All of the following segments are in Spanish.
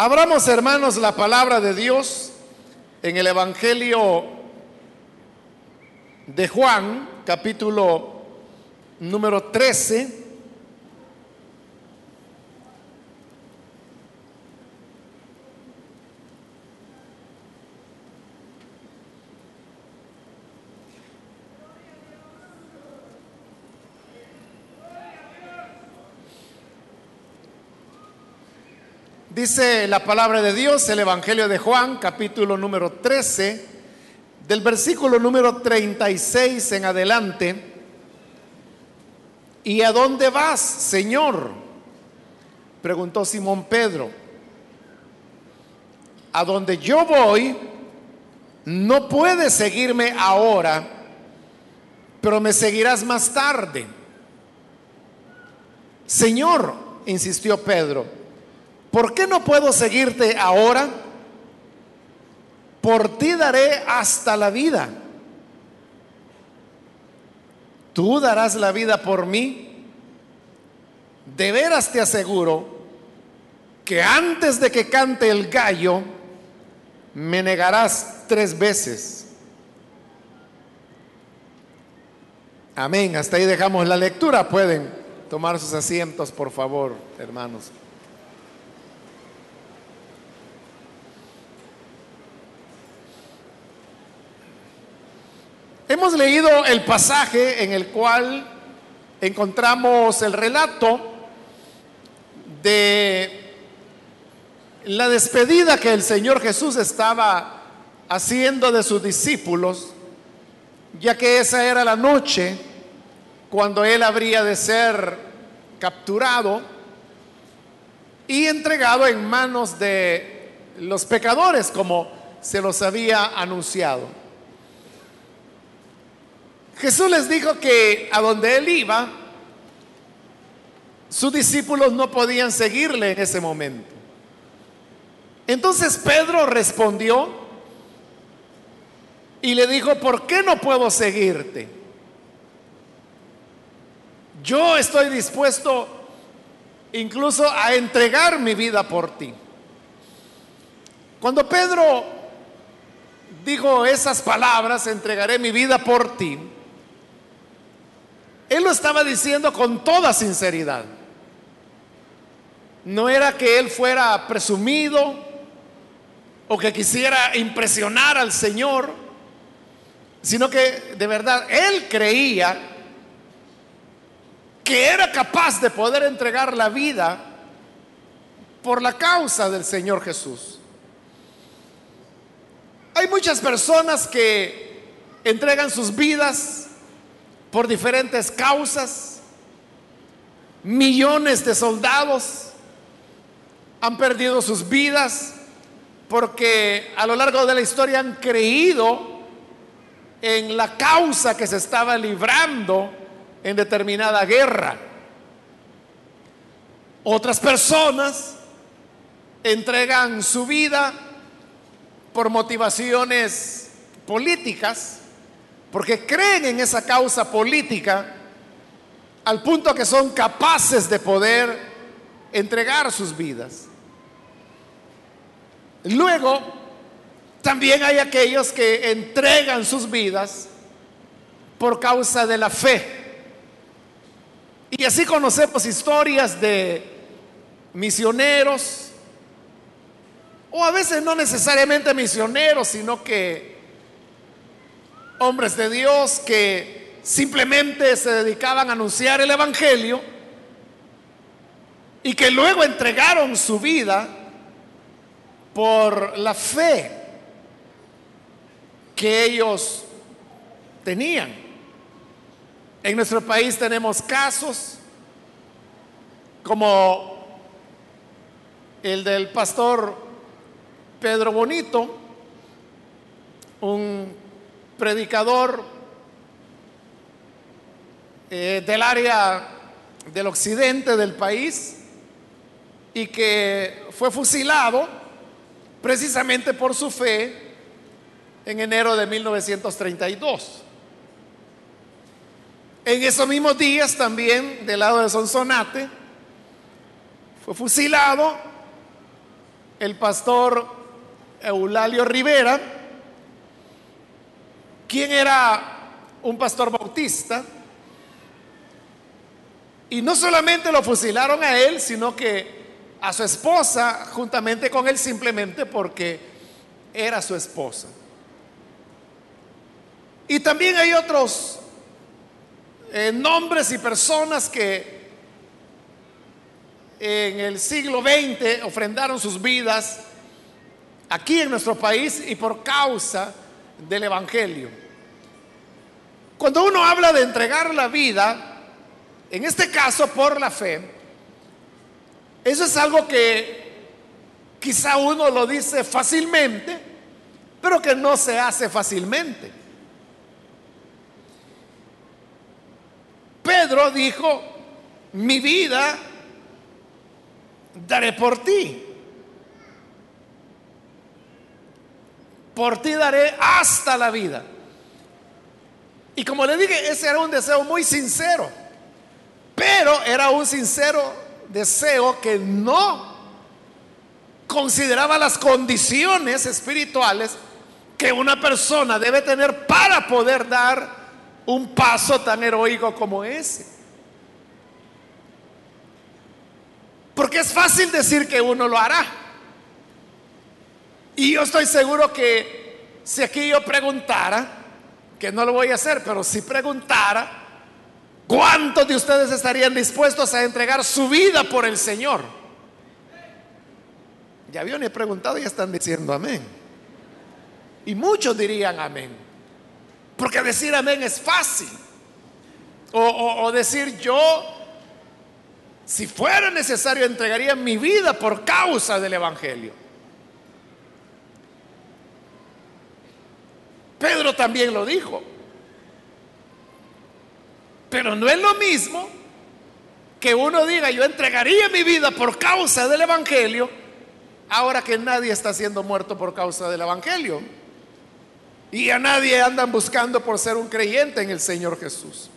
Abramos, hermanos, la palabra de Dios en el Evangelio de Juan, capítulo número 13. Dice la palabra de Dios, el Evangelio de Juan, capítulo número 13, del versículo número 36 en adelante. ¿Y a dónde vas, Señor? Preguntó Simón Pedro. A donde yo voy, no puedes seguirme ahora, pero me seguirás más tarde. Señor, insistió Pedro, ¿por qué no puedo seguirte ahora? Por ti daré hasta la vida. Tú darás la vida por mí. De veras te aseguro que antes de que cante el gallo, me negarás tres veces. Amén. Hasta ahí dejamos la lectura. Pueden tomar sus asientos, por favor, hermanos. Hemos leído el pasaje en el cual encontramos el relato de la despedida que el Señor Jesús estaba haciendo de sus discípulos, ya que esa era la noche cuando Él habría de ser capturado y entregado en manos de los pecadores, como se los había anunciado. Jesús les dijo que a donde él iba, sus discípulos no podían seguirle en ese momento. Entonces Pedro respondió y le dijo, ¿por qué no puedo seguirte? Yo estoy dispuesto incluso a entregar mi vida por ti. Cuando Pedro dijo esas palabras, entregaré mi vida por ti, él lo estaba diciendo con toda sinceridad. No era que él fuera presumido o que quisiera impresionar al Señor, sino que de verdad él creía que era capaz de poder entregar la vida por la causa del Señor Jesús. Hay muchas personas que entregan sus vidas por diferentes causas. Millones de soldados han perdido sus vidas porque a lo largo de la historia han creído en la causa que se estaba librando en determinada guerra. Otras personas entregan su vida por motivaciones políticas porque creen en esa causa política al punto que son capaces de poder entregar sus vidas. Luego, también hay aquellos que entregan sus vidas por causa de la fe. Y así conocemos historias de misioneros, o a veces no necesariamente misioneros, sino que hombres de Dios que simplemente se dedicaban a anunciar el Evangelio y que luego entregaron su vida por la fe que ellos tenían. En nuestro país tenemos casos como el del pastor Pedro Bonito, un predicador eh, del área del occidente del país y que fue fusilado precisamente por su fe en enero de 1932. En esos mismos días también del lado de Sonsonate fue fusilado el pastor Eulalio Rivera, quien era un pastor bautista, y no solamente lo fusilaron a él, sino que a su esposa juntamente con él simplemente porque era su esposa. Y también hay otros eh, nombres y personas que en el siglo XX ofrendaron sus vidas aquí en nuestro país y por causa del Evangelio. Cuando uno habla de entregar la vida, en este caso por la fe, eso es algo que quizá uno lo dice fácilmente, pero que no se hace fácilmente. Pedro dijo, mi vida daré por ti. Por ti daré hasta la vida. Y como le dije, ese era un deseo muy sincero. Pero era un sincero deseo que no consideraba las condiciones espirituales que una persona debe tener para poder dar un paso tan heroico como ese. Porque es fácil decir que uno lo hará. Y yo estoy seguro que si aquí yo preguntara, que no lo voy a hacer, pero si preguntara, ¿Cuántos de ustedes estarían dispuestos a entregar su vida por el Señor? Ya habían preguntado y están diciendo amén. Y muchos dirían amén. Porque decir amén es fácil. O decir yo, si fuera necesario, entregaría mi vida por causa del Evangelio. Pedro también lo dijo. Pero no es lo mismo que uno diga, yo entregaría mi vida por causa del Evangelio, ahora que nadie está siendo muerto por causa del Evangelio. Y a nadie andan buscando por ser un creyente en el Señor Jesús.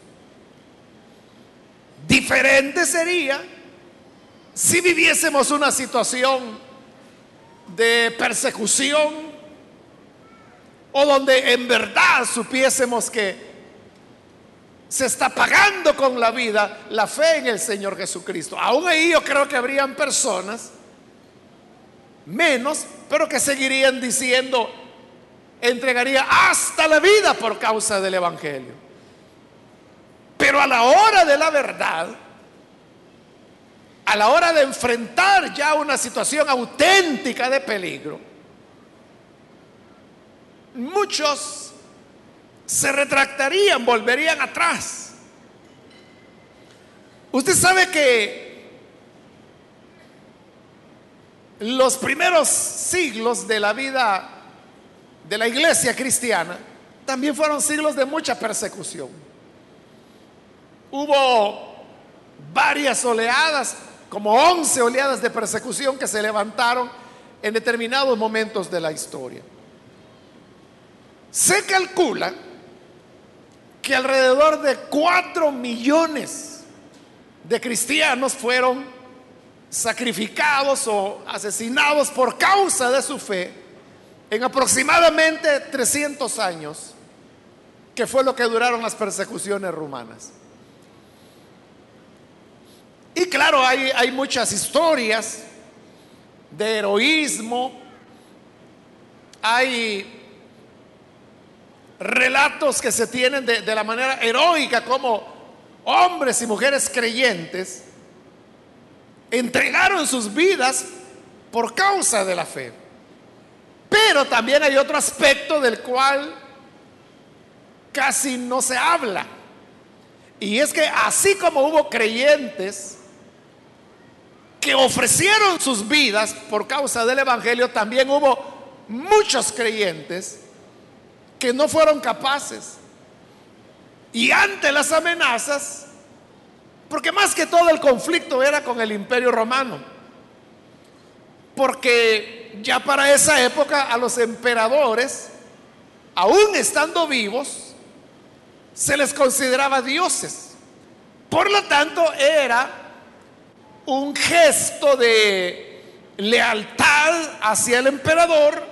Diferente sería si viviésemos una situación de persecución o donde en verdad supiésemos que se está pagando con la vida la fe en el Señor Jesucristo. Aún ahí yo creo que habrían personas, menos, pero que seguirían diciendo, entregaría hasta la vida por causa del Evangelio. Pero a la hora de la verdad, a la hora de enfrentar ya una situación auténtica de peligro, muchos se retractarían, volverían atrás. Usted sabe que los primeros siglos de la vida de la iglesia cristiana también fueron siglos de mucha persecución. Hubo varias oleadas, como 11 oleadas de persecución que se levantaron en determinados momentos de la historia. Se calcula que alrededor de 4 millones de cristianos fueron sacrificados o asesinados por causa de su fe en aproximadamente 300 años, que fue lo que duraron las persecuciones rumanas. Y claro, hay, hay muchas historias de heroísmo, hay relatos que se tienen de, la manera heroica como hombres y mujeres creyentes entregaron sus vidas por causa de la fe. Pero también hay otro aspecto del cual casi no se habla. Y es que así como hubo creyentes que ofrecieron sus vidas por causa del Evangelio, también hubo muchos creyentes que no fueron capaces. Y ante las amenazas, porque más que todo el conflicto era con el imperio romano, porque ya para esa época a los emperadores, aún estando vivos, se les consideraba dioses. Por lo tanto, era un gesto de lealtad hacia el emperador,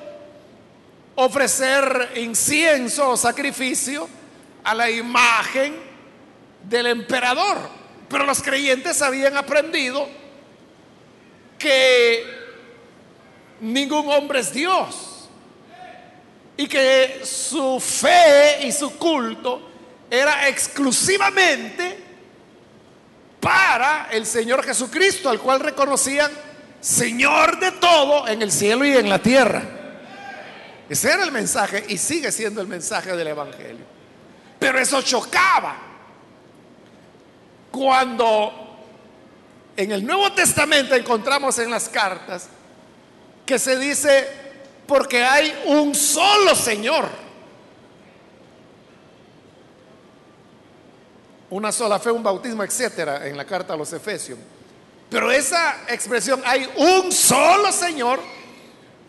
ofrecer incienso o sacrificio a la imagen del emperador. Pero los creyentes habían aprendido que ningún hombre es Dios y que su fe y su culto era exclusivamente para el Señor Jesucristo, al cual reconocían Señor de todo en el cielo y en la tierra. Ese era el mensaje y sigue siendo el mensaje del Evangelio. Pero eso chocaba cuando en el Nuevo Testamento encontramos en las cartas que se dice, porque hay un solo Señor. Una sola fe, un bautismo, etcétera, en la carta a los Efesios. Pero esa expresión, hay un solo Señor,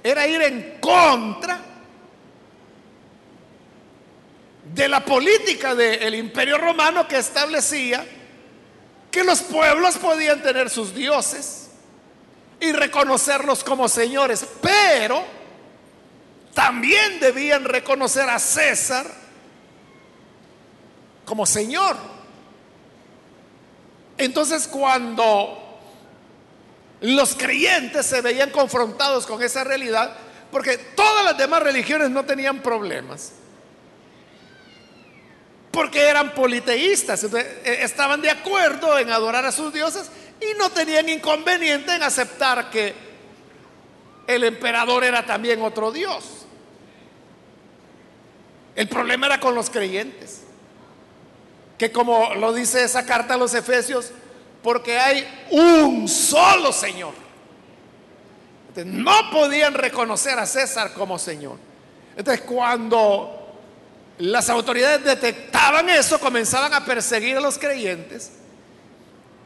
era ir en contra de la política del imperio romano que establecía que los pueblos podían tener sus dioses y reconocerlos como señores, pero también debían reconocer a César como señor. Entonces cuando los creyentes se veían confrontados con esa realidad, porque todas las demás religiones no tenían problemas, porque eran politeístas, eh, estaban de acuerdo en adorar a sus dioses y no tenían inconveniente en aceptar que el emperador era también otro dios. El problema era con los creyentes, que como lo dice esa carta a los Efesios, porque hay un solo Señor. no podían reconocer a César como Señor. Entonces cuando las autoridades detectaban eso, comenzaban a perseguir a los creyentes,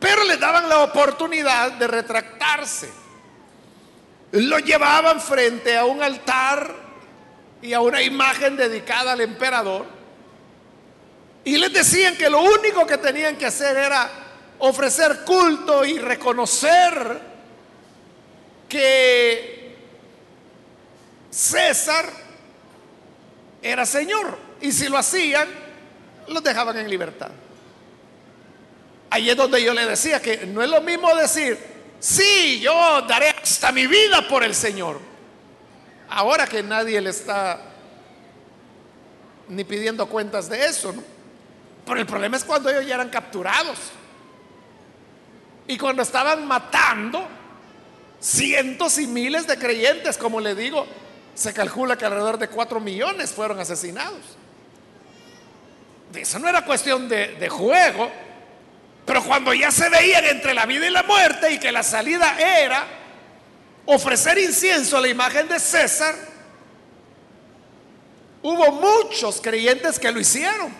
pero les daban la oportunidad de retractarse. Lo llevaban frente a un altar y a una imagen dedicada al emperador y les decían que lo único que tenían que hacer era ofrecer culto y reconocer que César era Señor. Y si lo hacían, los dejaban en libertad. Ahí es donde yo le decía que no es lo mismo decir, sí, yo daré hasta mi vida por el Señor. Ahora que nadie le está ni pidiendo cuentas de eso. Pero el problema es cuando ellos ya eran capturados. Y cuando estaban matando cientos y miles de creyentes, como le digo, se calcula que alrededor de cuatro millones fueron asesinados. Eso no era cuestión de, juego, pero cuando ya se veían entre la vida y la muerte y que la salida era ofrecer incienso a la imagen de César, hubo muchos creyentes que lo hicieron.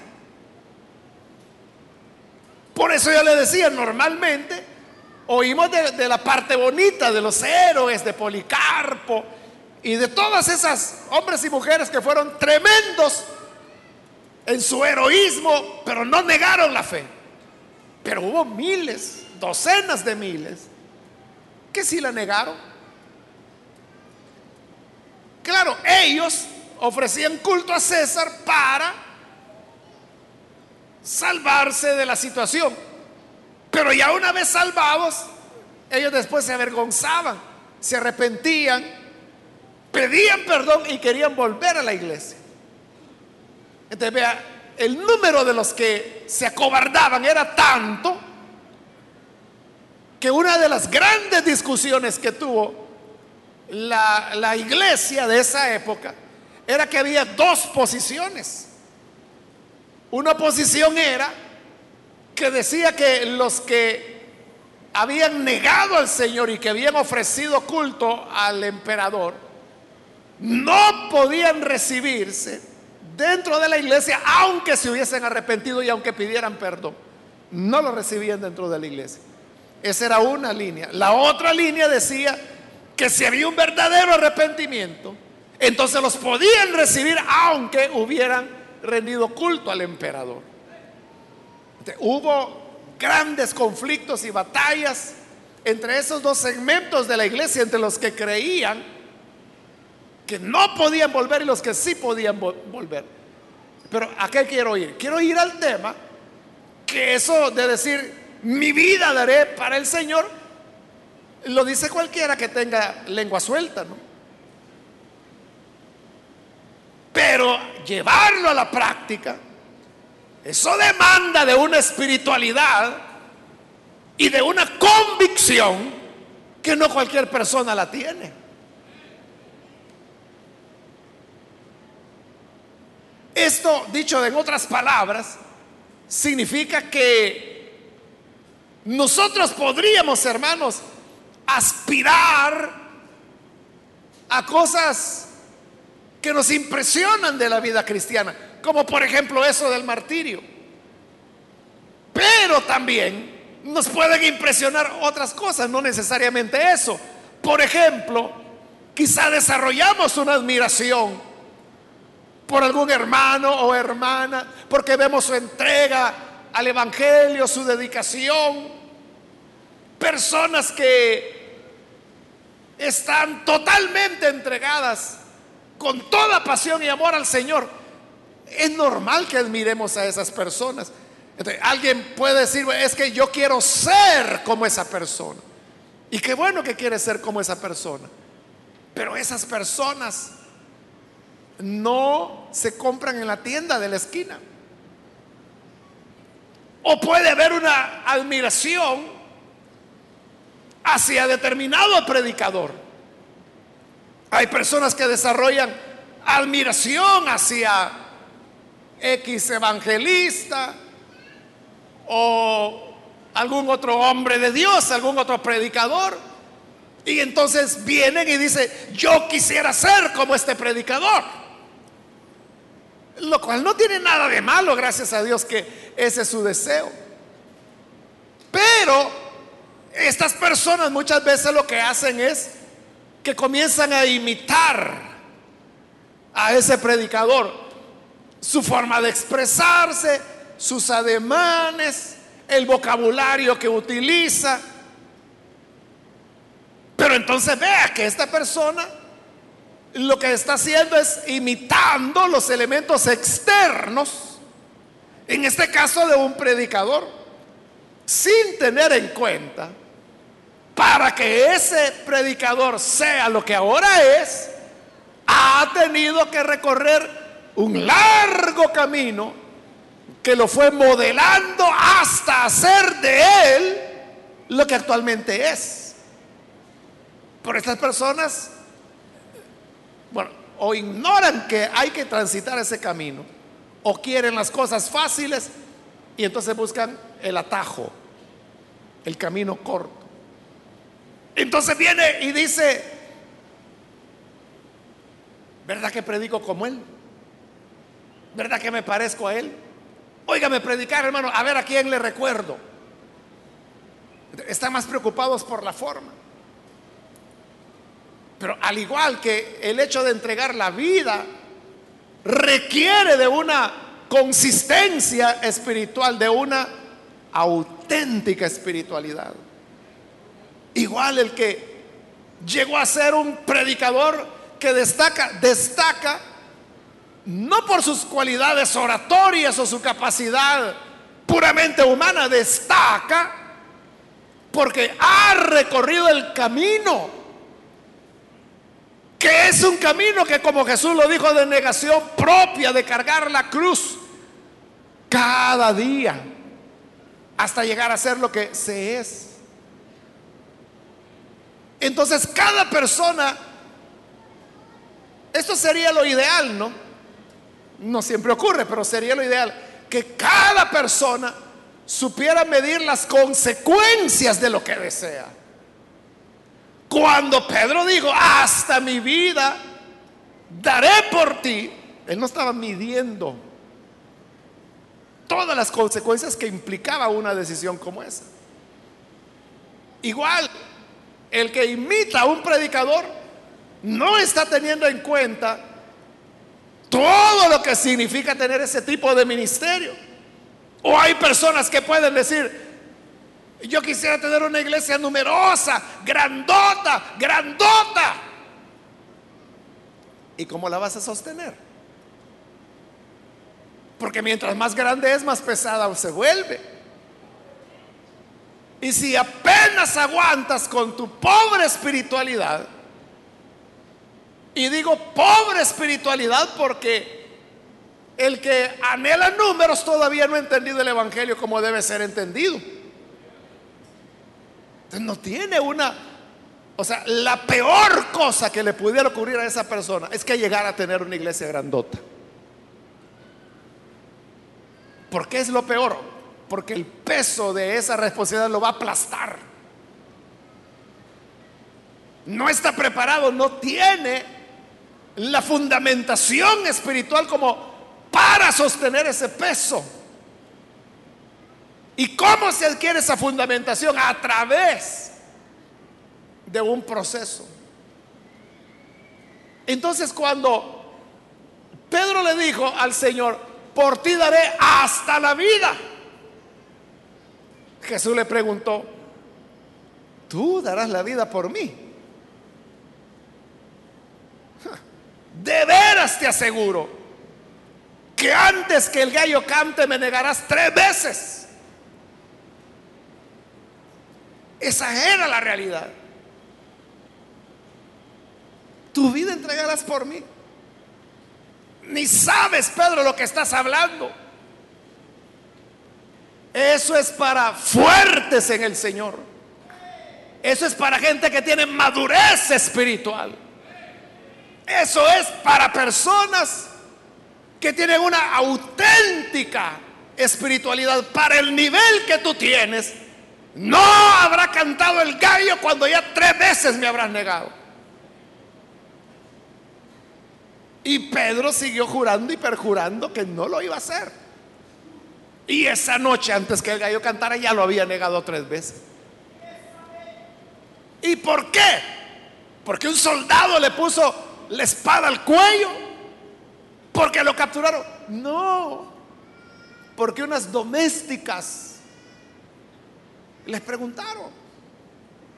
Por eso yo le decía, normalmente oímos de, de, la parte bonita de los héroes, de Policarpo y de todas esas hombres y mujeres que fueron tremendos en su heroísmo, pero no negaron la fe. Pero hubo miles, docenas de miles, que sí la negaron. Claro, ellos ofrecían culto a César para salvarse de la situación. Pero ya una vez salvados, ellos después se avergonzaban, se arrepentían, pedían perdón y querían volver a la iglesia. Entonces vea, el número de los que se acobardaban era tanto que una de las grandes discusiones que tuvo la, la iglesia de esa época era que había dos posiciones. Una posición era que decía que los que habían negado al Señor y que habían ofrecido culto al emperador no podían recibirse dentro de la iglesia, aunque se hubiesen arrepentido y aunque pidieran perdón. No lo recibían dentro de la iglesia. Esa era una línea. La otra línea decía que si había un verdadero arrepentimiento, entonces los podían recibir aunque hubieran rendido culto al emperador. hubo grandes conflictos y batallas entre esos dos segmentos de la iglesia, entre los que creían que no podían volver y los que sí podían volver. Pero ¿a qué quiero ir? Quiero ir al tema que eso de decir, mi vida daré para el Señor, lo dice cualquiera que tenga lengua suelta, ¿no? Pero llevarlo a la práctica, eso demanda de una espiritualidad y de una convicción que no cualquier persona la tiene. Esto, dicho en otras palabras, significa que nosotros podríamos, hermanos, aspirar a cosas que nos impresionan de la vida cristiana, como por ejemplo eso del martirio. Pero también nos pueden impresionar otras cosas, no necesariamente eso. Por ejemplo, quizá desarrollamos una admiración por algún hermano o hermana, porque vemos su entrega al Evangelio, su dedicación. Personas que están totalmente entregadas con toda pasión y amor al Señor. Es normal que admiremos a esas personas. alguien puede decir, es que yo quiero ser como esa persona. Y qué bueno que quiere ser como esa persona. Pero esas personas no se compran en la tienda de la esquina. O puede haber una admiración hacia determinado predicador. Hay personas que desarrollan admiración hacia X evangelista o algún otro hombre de Dios, algún otro predicador. Y entonces vienen y dicen, yo quisiera ser como este predicador. Lo cual no tiene nada de malo, gracias a Dios que ese es su deseo. Pero estas personas muchas veces lo que hacen es que comienzan a imitar a ese predicador, su forma de expresarse, sus ademanes, el vocabulario que utiliza. Pero entonces vea que esta persona lo que está haciendo es imitando los elementos externos, en este caso de un predicador, sin tener en cuenta, para que ese predicador sea lo que ahora es, ha tenido que recorrer un largo camino que lo fue modelando hasta hacer de él lo que actualmente es. Por estas personas bueno, o ignoran que hay que transitar ese camino, o quieren las cosas fáciles y entonces buscan el atajo, el camino corto. Entonces viene y dice, ¿verdad que predico como él? ¿Verdad que me parezco a él? Óigame predicar, hermano, a ver a quién le recuerdo. Están más preocupados por la forma. Pero al igual que el hecho de entregar la vida requiere de una consistencia espiritual, de una auténtica espiritualidad. Igual el que llegó a ser un predicador que destaca, destaca no por sus cualidades oratorias o su capacidad puramente humana, destaca porque ha recorrido el camino que es un camino que como Jesús lo dijo de negación propia, de cargar la cruz cada día, hasta llegar a ser lo que se es. Entonces cada persona, esto sería lo ideal, ¿no? No siempre ocurre, pero sería lo ideal, que cada persona supiera medir las consecuencias de lo que desea. Cuando Pedro dijo, hasta mi vida daré por ti, él no estaba midiendo todas las consecuencias que implicaba una decisión como esa. Igual, el que imita a un predicador no está teniendo en cuenta todo lo que significa tener ese tipo de ministerio. O hay personas que pueden decir, Yo quisiera tener una iglesia numerosa, grandota, grandota. ¿Y cómo la vas a sostener? Porque mientras más grande es, más pesada se vuelve. Y si apenas aguantas con tu pobre espiritualidad, y digo pobre espiritualidad porque el que anhela números todavía no ha entendido el Evangelio como debe ser entendido. No tiene una, o sea, la peor cosa que le pudiera ocurrir a esa persona es que llegara a tener una iglesia grandota. ¿Por qué es lo peor? Porque el peso de esa responsabilidad lo va a aplastar. No está preparado, no tiene la fundamentación espiritual como para sostener ese peso. ¿Y cómo se adquiere esa fundamentación? A través de un proceso. Entonces cuando Pedro le dijo al Señor, por ti daré hasta la vida, Jesús le preguntó, ¿tú darás la vida por mí? De veras te aseguro que antes que el gallo cante me negarás tres veces. Esa era la realidad. Tu vida entregarás por mí. Ni sabes, Pedro, lo que estás hablando. Eso es para fuertes en el Señor. Eso es para gente que tiene madurez espiritual. Eso es para personas que tienen una auténtica espiritualidad. Para el nivel que tú tienes, no habrá cantado el gallo cuando ya tres veces me habrás negado. Y Pedro siguió jurando y perjurando que no lo iba a hacer. Y esa noche, antes que el gallo cantara, ya lo había negado tres veces. ¿Y por qué? Porque un soldado le puso la espada al cuello porque lo capturaron. No, porque unas domésticas les preguntaron,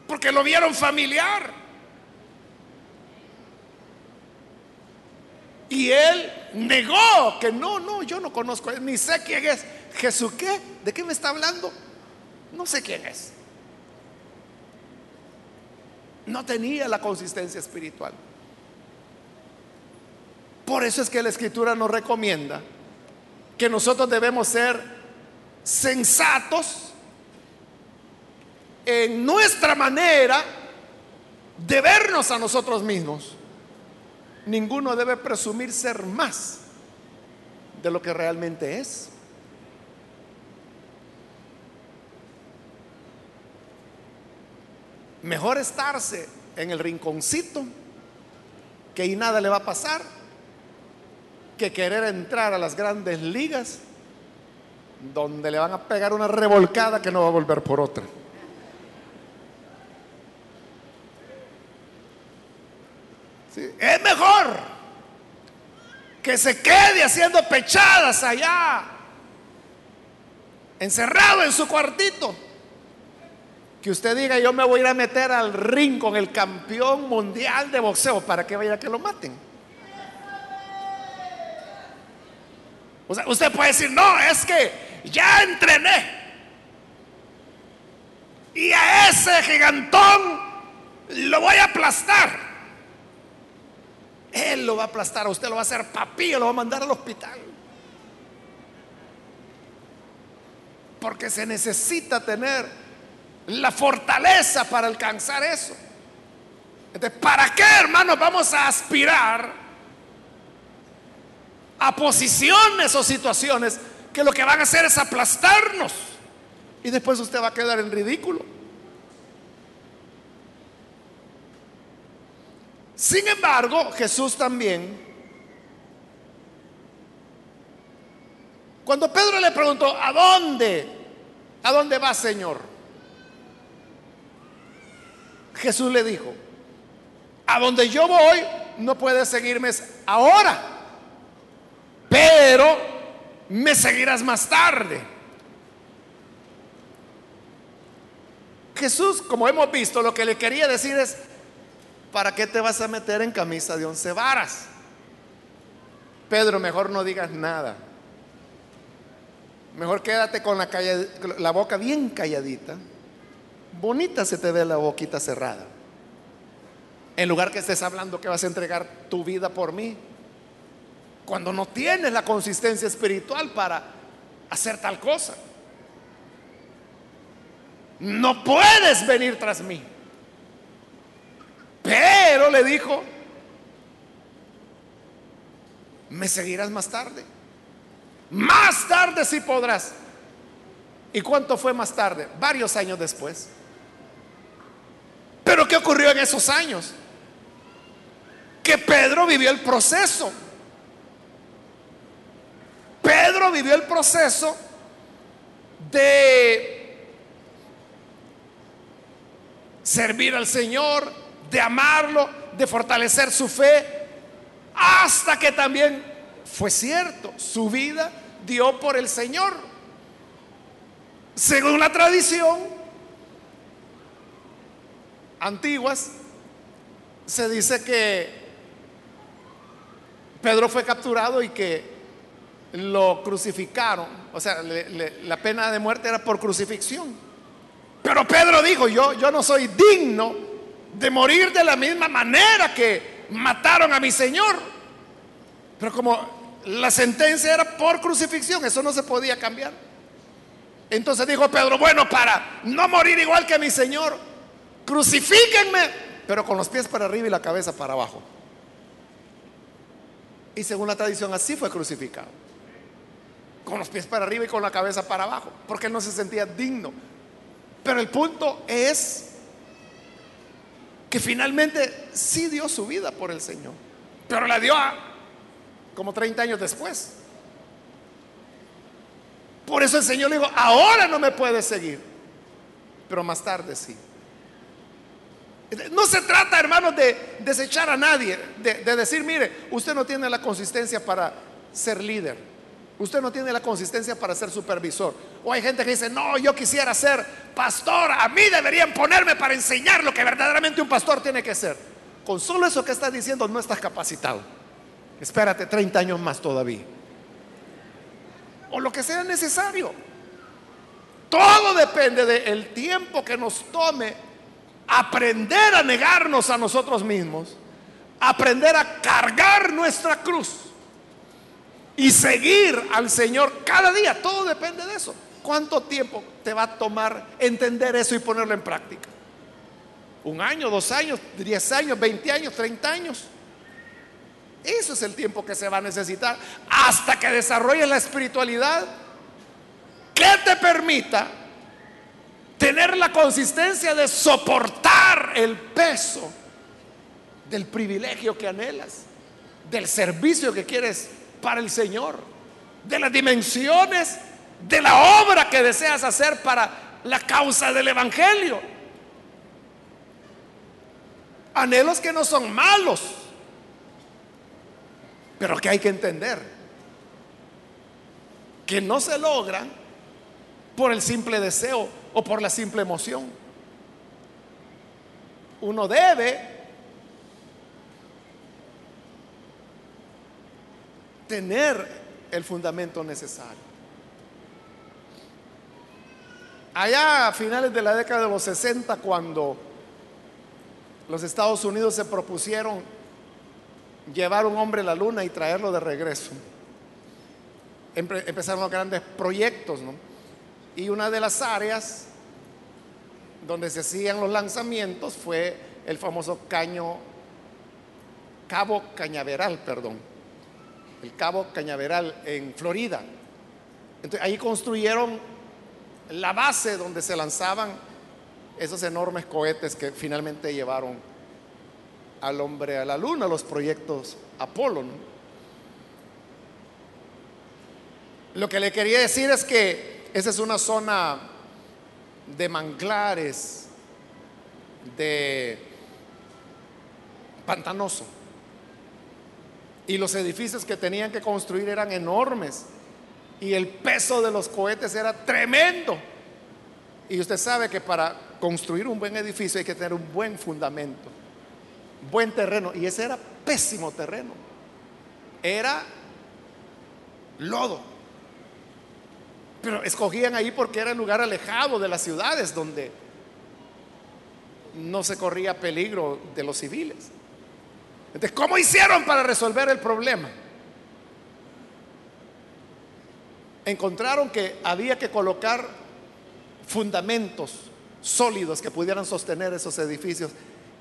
porque lo vieron familiar. Y él negó que no, no, yo no conozco, ni sé quién es. Jesús, ¿qué? ¿De qué me está hablando? No sé quién es. No tenía la consistencia espiritual. Por eso es que la escritura nos recomienda que nosotros debemos ser sensatos en nuestra manera de vernos a nosotros mismos. Ninguno debe presumir ser más de lo que realmente es. Mejor estarse en el rinconcito, que ahí nada le va a pasar, que querer entrar a las grandes ligas donde le van a pegar una revolcada que no va a volver por otra. Es mejor que se quede haciendo pechadas allá, encerrado en su cuartito, que usted diga yo me voy a ir a meter al ring con el campeón mundial de boxeo para que vaya que lo maten. Usted puede decir, no, es que ya entrené. Y a ese gigantón lo voy a aplastar. Él lo va a aplastar, usted lo va a hacer papillo, lo va a mandar al hospital. Porque se necesita tener la fortaleza para alcanzar eso. Entonces, ¿para qué, hermanos, vamos a aspirar a posiciones o situaciones que lo que van a hacer es aplastarnos. Y después usted va a quedar en ridículo. Sin embargo, Jesús también, cuando Pedro le preguntó, ¿a dónde? ¿A dónde va, Señor? Jesús le dijo, a donde yo voy, no puedes seguirme ahora pero me seguirás más tarde. Jesús, como hemos visto, lo que le quería decir es, ¿para qué te vas a meter en camisa de once varas? Pedro, mejor no digas nada. Mejor quédate con la, boca bien calladita. Bonita se te ve la boquita cerrada. En lugar que estés hablando que vas a entregar tu vida por mí. Cuando no tienes la consistencia espiritual para hacer tal cosa. No puedes venir tras mí. Le dijo, me seguirás más tarde. Más tarde si podrás. ¿Y cuánto fue más tarde? Varios años después. Pero ¿qué ocurrió en esos años? Que Pedro vivió el proceso. Pedro vivió el proceso de servir al Señor, de amarlo, de fortalecer su fe, hasta que también fue cierto, su vida dio por el Señor. Según la tradición antiguas, se dice que Pedro fue capturado y que lo crucificaron. O sea, la pena de muerte era por crucifixión. Pero Pedro dijo, yo, yo no soy digno de morir de la misma manera que mataron a mi Señor. Pero como la sentencia era por crucifixión, eso no se podía cambiar. Entonces dijo Pedro, bueno, para no morir igual que mi Señor, crucifíquenme, pero con los pies para arriba y la cabeza para abajo. Y según la tradición así fue crucificado. Con los pies para arriba y con la cabeza para abajo, porque no se sentía digno. Pero el punto es finalmente sí dio su vida por el Señor, pero la dio como 30 años después. Por eso el Señor le dijo, ahora no me puedes seguir, pero más tarde sí. No se trata, hermanos, de desechar a nadie, de, decir, mire, usted no tiene la consistencia para ser líder, usted no tiene la consistencia para ser supervisor. O hay gente que dice, no, yo quisiera ser pastor, a mí deberían ponerme para enseñar lo que verdaderamente un pastor tiene que ser. Con solo eso que estás diciendo no estás capacitado. Espérate 30 años más todavía. O lo que sea necesario. Todo depende del tiempo que nos tome aprender a negarnos a nosotros mismos, aprender a cargar nuestra cruz y seguir al Señor cada día. Todo depende de eso. ¿Cuánto tiempo te va a tomar entender eso y ponerlo en práctica? ¿Un año, dos años, diez años, veinte años, treinta años? Eso es el tiempo que se va a necesitar hasta que desarrolles la espiritualidad que te permita tener la consistencia de soportar el peso del privilegio que anhelas, del servicio que quieres para el Señor, de las dimensiones de la obra que deseas hacer para la causa del Evangelio. Anhelos que no son malos, pero que hay que entender que no se logran por el simple deseo o por la simple emoción. Uno debe tener el fundamento necesario. Allá a finales de la década de los 60, cuando los Estados Unidos se propusieron llevar un hombre a la luna y traerlo de regreso. Empezaron los grandes proyectos, ¿no? Y una de las áreas donde se hacían los lanzamientos fue el famoso caño, Cabo Cañaveral, perdón, el Cabo Cañaveral en Florida. Entonces ahí construyeron la base donde se lanzaban esos enormes cohetes que finalmente llevaron al hombre a la luna, los proyectos Apolo. Lo que le quería decir es que esa es una zona de manglares, de pantanoso. Y los edificios que tenían que construir eran enormes. Y el peso de los cohetes era tremendo. Y usted sabe que para construir un buen edificio hay que tener un buen fundamento, buen terreno. Y ese era pésimo terreno. Era lodo. Pero escogían ahí porque era el lugar alejado de las ciudades donde no se corría peligro de los civiles. Entonces, ¿cómo hicieron para resolver el problema? Encontraron que había que colocar fundamentos sólidos que pudieran sostener esos edificios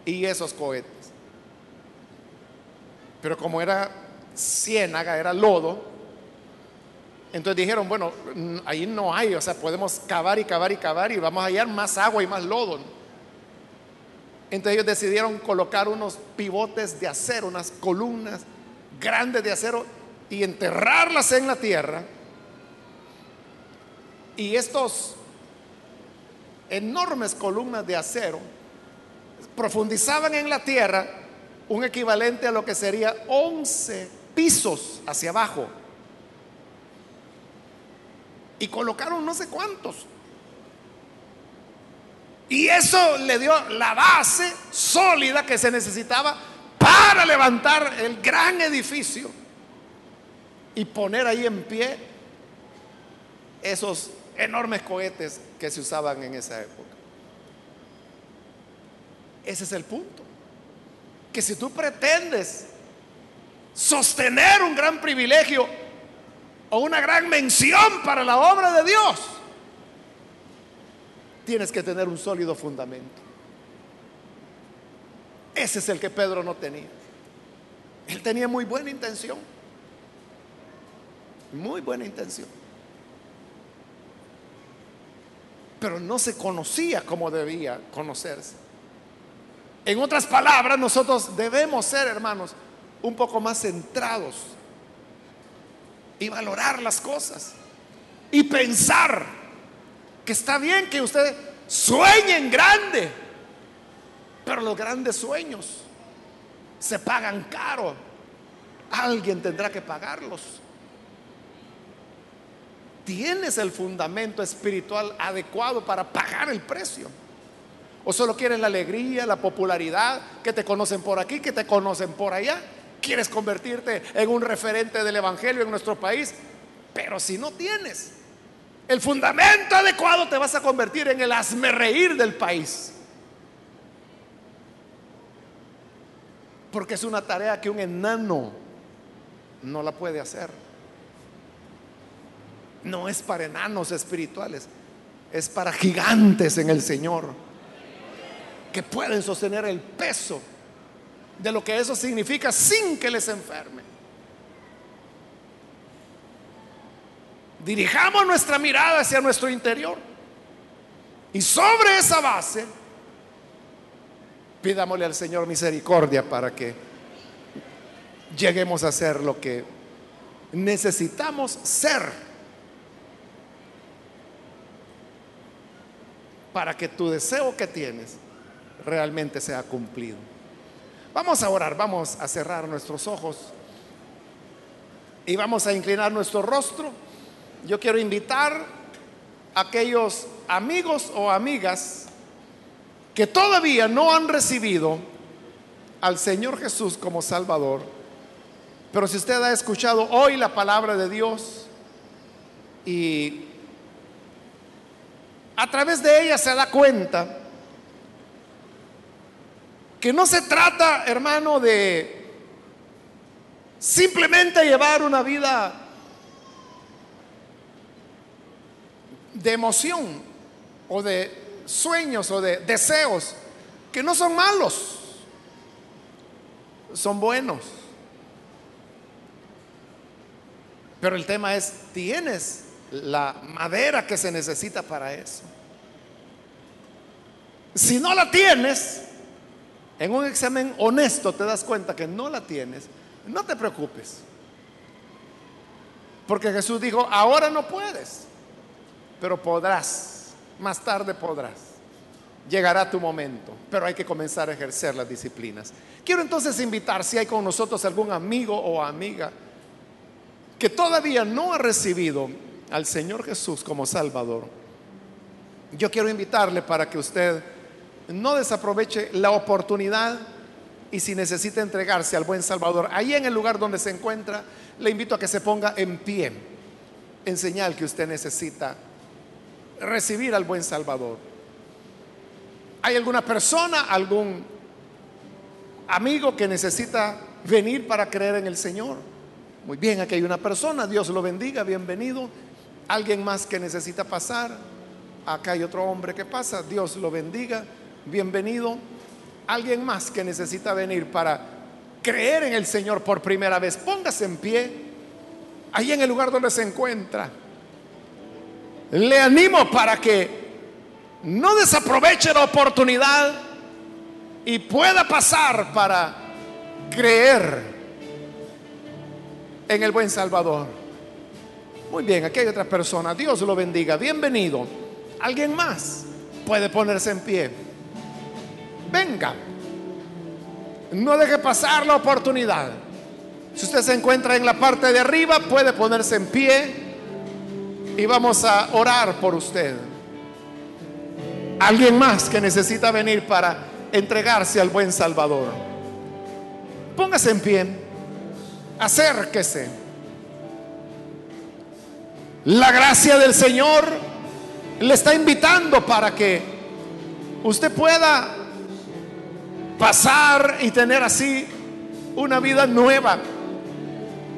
y esos cohetes. Pero como era ciénaga, era lodo, entonces dijeron, bueno, ahí no hay, o sea, podemos cavar y cavar y cavar y vamos a hallar más agua y más lodo. Entonces ellos decidieron colocar unos pivotes de acero, unas columnas grandes de acero y enterrarlas en la tierra. Y estos enormes columnas de acero profundizaban en la tierra un equivalente a lo que sería 11 pisos hacia abajo. Y colocaron no sé cuántos. Y eso le dio la base sólida que se necesitaba para levantar el gran edificio y poner ahí en pie esos enormes cohetes que se usaban en esa época. Ese es el punto. Que si tú pretendes sostener un gran privilegio o una gran mención para la obra de Dios, tienes que tener un sólido fundamento. Ese es el que Pedro no tenía. Él tenía muy buena intención. Muy buena intención. Pero no se conocía como debía conocerse. En otras palabras, nosotros debemos ser, hermanos, un poco más centrados y valorar las cosas y pensar que está bien que usted sueñe en grande, pero los grandes sueños se pagan caro. Alguien tendrá que pagarlos. ¿Tienes el fundamento espiritual adecuado para pagar el precio? ¿O solo quieres la alegría, la popularidad, que te conocen por aquí, que te conocen por allá? ¿Quieres convertirte en un referente del Evangelio en nuestro país? Pero si no tienes el fundamento adecuado, te vas a convertir en el hazme reír del país. Porque es una tarea que un enano no la puede hacer. No es para enanos espirituales, es para gigantes en el Señor que pueden sostener el peso de lo que eso significa sin que les enferme. Dirijamos nuestra mirada hacia nuestro interior y sobre esa base pidámosle al Señor misericordia para que lleguemos a ser lo que necesitamos ser para que tu deseo que tienes realmente se ha cumplido. Vamos a orar, vamos a cerrar nuestros ojos y vamos a inclinar nuestro rostro. Yo quiero invitar a aquellos amigos o amigas que todavía no han recibido al Señor Jesús como Salvador. Pero si usted ha escuchado hoy la palabra de Dios y a través de ella se da cuenta que no se trata, hermano, de simplemente llevar una vida de emoción o de sueños o de deseos que no son malos, son buenos. Pero el tema es, ¿tienes la madera que se necesita para eso? Si no la tienes, en un examen honesto te das cuenta que no la tienes, no te preocupes. Porque Jesús dijo, ahora no puedes, pero podrás, más tarde podrás. Llegará tu momento, pero hay que comenzar a ejercer las disciplinas. Quiero entonces invitar, si hay con nosotros algún amigo o amiga que todavía no ha recibido al Señor Jesús como Salvador, yo quiero invitarle para que usted no desaproveche la oportunidad y si necesita entregarse al buen Salvador, ahí en el lugar donde se encuentra, le invito a que se ponga en pie, en señal que usted necesita recibir al buen Salvador. ¿Hay alguna persona, algún amigo que necesita venir para creer en el Señor? Muy bien, aquí hay una persona, Dios lo bendiga, bienvenido. Alguien más que necesita pasar. Acá hay otro hombre que pasa, Dios lo bendiga, bienvenido. Alguien más que necesita venir para creer en el Señor por primera vez, póngase en pie, ahí en el lugar donde se encuentra. Le animo para que no desaproveche la oportunidad y pueda pasar para creer en el buen Salvador. Muy bien, aquí hay otra persona. Dios lo bendiga. Bienvenido. ¿Alguien más puede ponerse en pie? Venga. No deje pasar la oportunidad. Si usted se encuentra en la parte de arriba, puede ponerse en pie y vamos a orar por usted. Alguien más que necesita venir para entregarse al buen Salvador. Póngase en pie. Acérquese. La gracia del Señor le está invitando para que usted pueda pasar y tener así una vida nueva.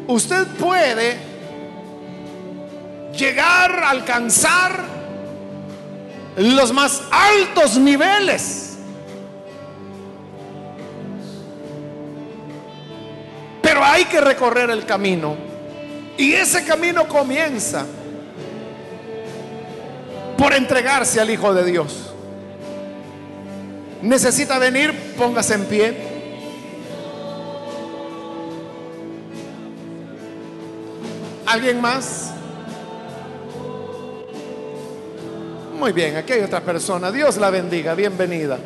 Usted puede llegar alcanzar los más altos niveles. Pero hay que recorrer el camino. Y ese camino comienza por entregarse al Hijo de Dios. Necesita venir, póngase en pie. ¿Alguien más? Muy bien, aquí hay otra persona. Dios la bendiga, bienvenida.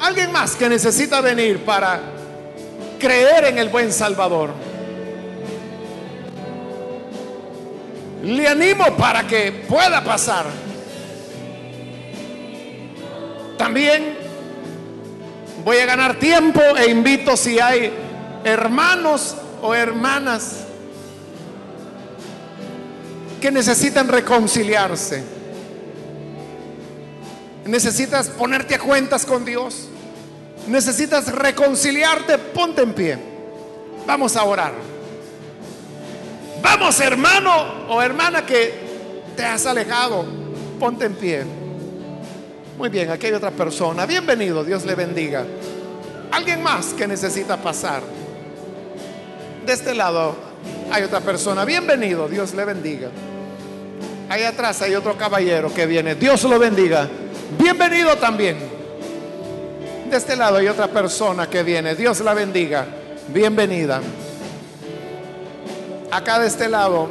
¿Alguien más que necesita venir para creer en el buen Salvador? Le animo para que pueda pasar. También voy a ganar tiempo e invito si hay hermanos o hermanas que necesitan reconciliarse. Necesitas ponerte a cuentas con Dios. Necesitas reconciliarte, ponte en pie. Vamos a orar. Vamos hermano o hermana que te has alejado, ponte en pie. Muy bien, aquí hay otra persona. Bienvenido, Dios le bendiga. Alguien más que necesita pasar. De este lado hay otra persona. Bienvenido, Dios le bendiga. Ahí atrás hay otro caballero que viene. Dios lo bendiga. Bienvenido también. De este lado hay otra persona que viene. Dios la bendiga. Bienvenida. Acá de este lado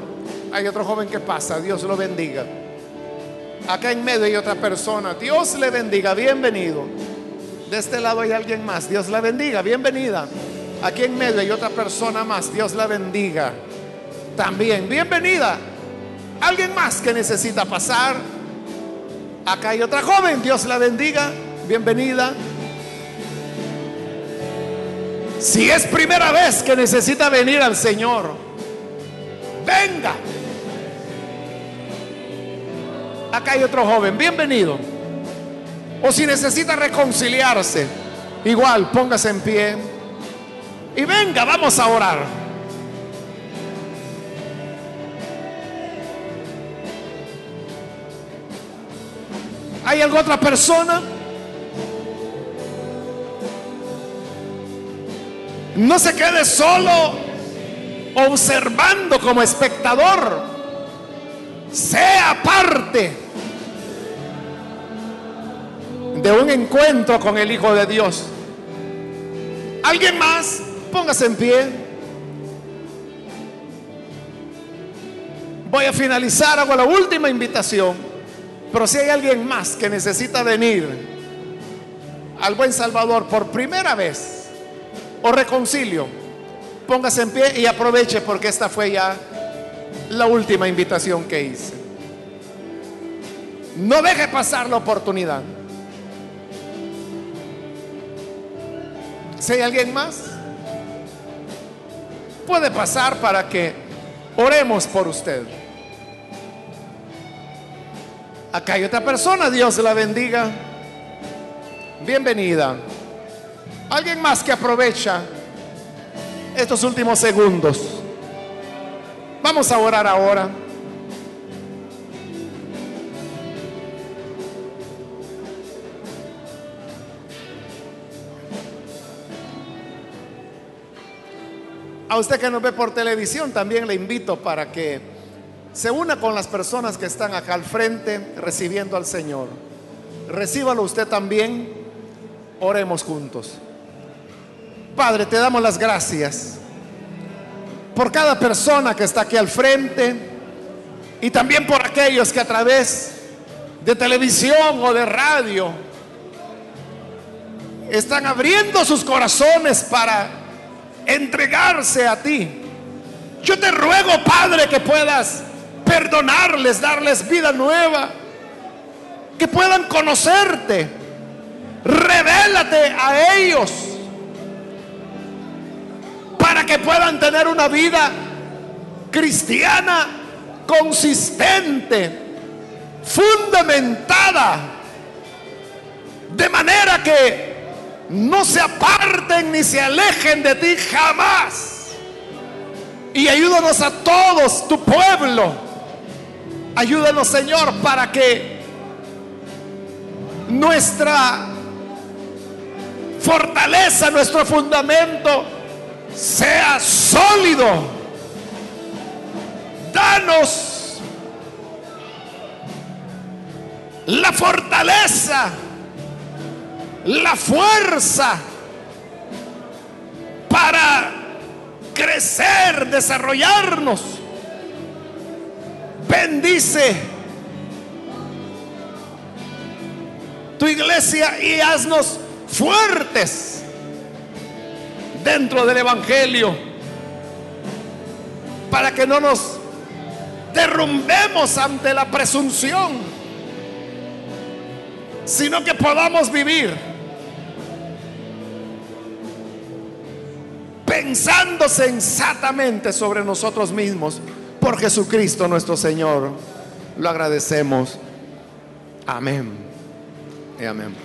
hay otro joven que pasa. Dios lo bendiga. Acá en medio hay otra persona. Dios le bendiga. Bienvenido. De este lado hay alguien más. Dios la bendiga. Bienvenida. Aquí en medio hay otra persona más. Dios la bendiga. También. Bienvenida. Alguien más que necesita pasar. Acá hay otra joven. Dios la bendiga. Bienvenida. Si es primera vez que necesita venir al Señor, venga. Acá hay otro joven, bienvenido. O si necesita reconciliarse, igual póngase en pie. Y venga, vamos a orar. ¿Hay alguna otra persona? No se quede solo observando como espectador. Sea parte de un encuentro con el Hijo de Dios. ¿Alguien más? Póngase en pie. Voy a finalizar, hago la última invitación. Pero si hay alguien más que necesita venir al buen Salvador por primera vez o reconcilio, póngase en pie y aproveche porque esta fue ya la última invitación que hice. No deje pasar la oportunidad. Si hay alguien más, puede pasar para que oremos por usted. Acá hay otra persona, Dios la bendiga. Bienvenida. Alguien más que aprovecha estos últimos segundos. Vamos a orar ahora. A usted que nos ve por televisión, también le invito para que se una con las personas que están acá al frente recibiendo al Señor. Recíbalo usted también. Oremos juntos. Padre, te damos las gracias por cada persona que está aquí al frente y también por aquellos que a través de televisión o de radio están abriendo sus corazones para entregarse a ti. Yo te ruego, Padre, que puedas perdonarles, darles vida nueva, que puedan conocerte. Revélate a ellos para que puedan tener una vida cristiana consistente, fundamentada, de manera que no se aparten ni se alejen de ti jamás. Y ayúdanos a todos, tu pueblo. Ayúdanos, Señor, para que nuestra fortaleza, nuestro fundamento sea sólido. Danos la fortaleza la fuerza para crecer, desarrollarnos. Bendice tu iglesia y haznos fuertes dentro del Evangelio para que no nos derrumbemos ante la presunción, sino que podamos vivir pensando sensatamente sobre nosotros mismos por Jesucristo nuestro Señor. Lo agradecemos. Amén. Y amén.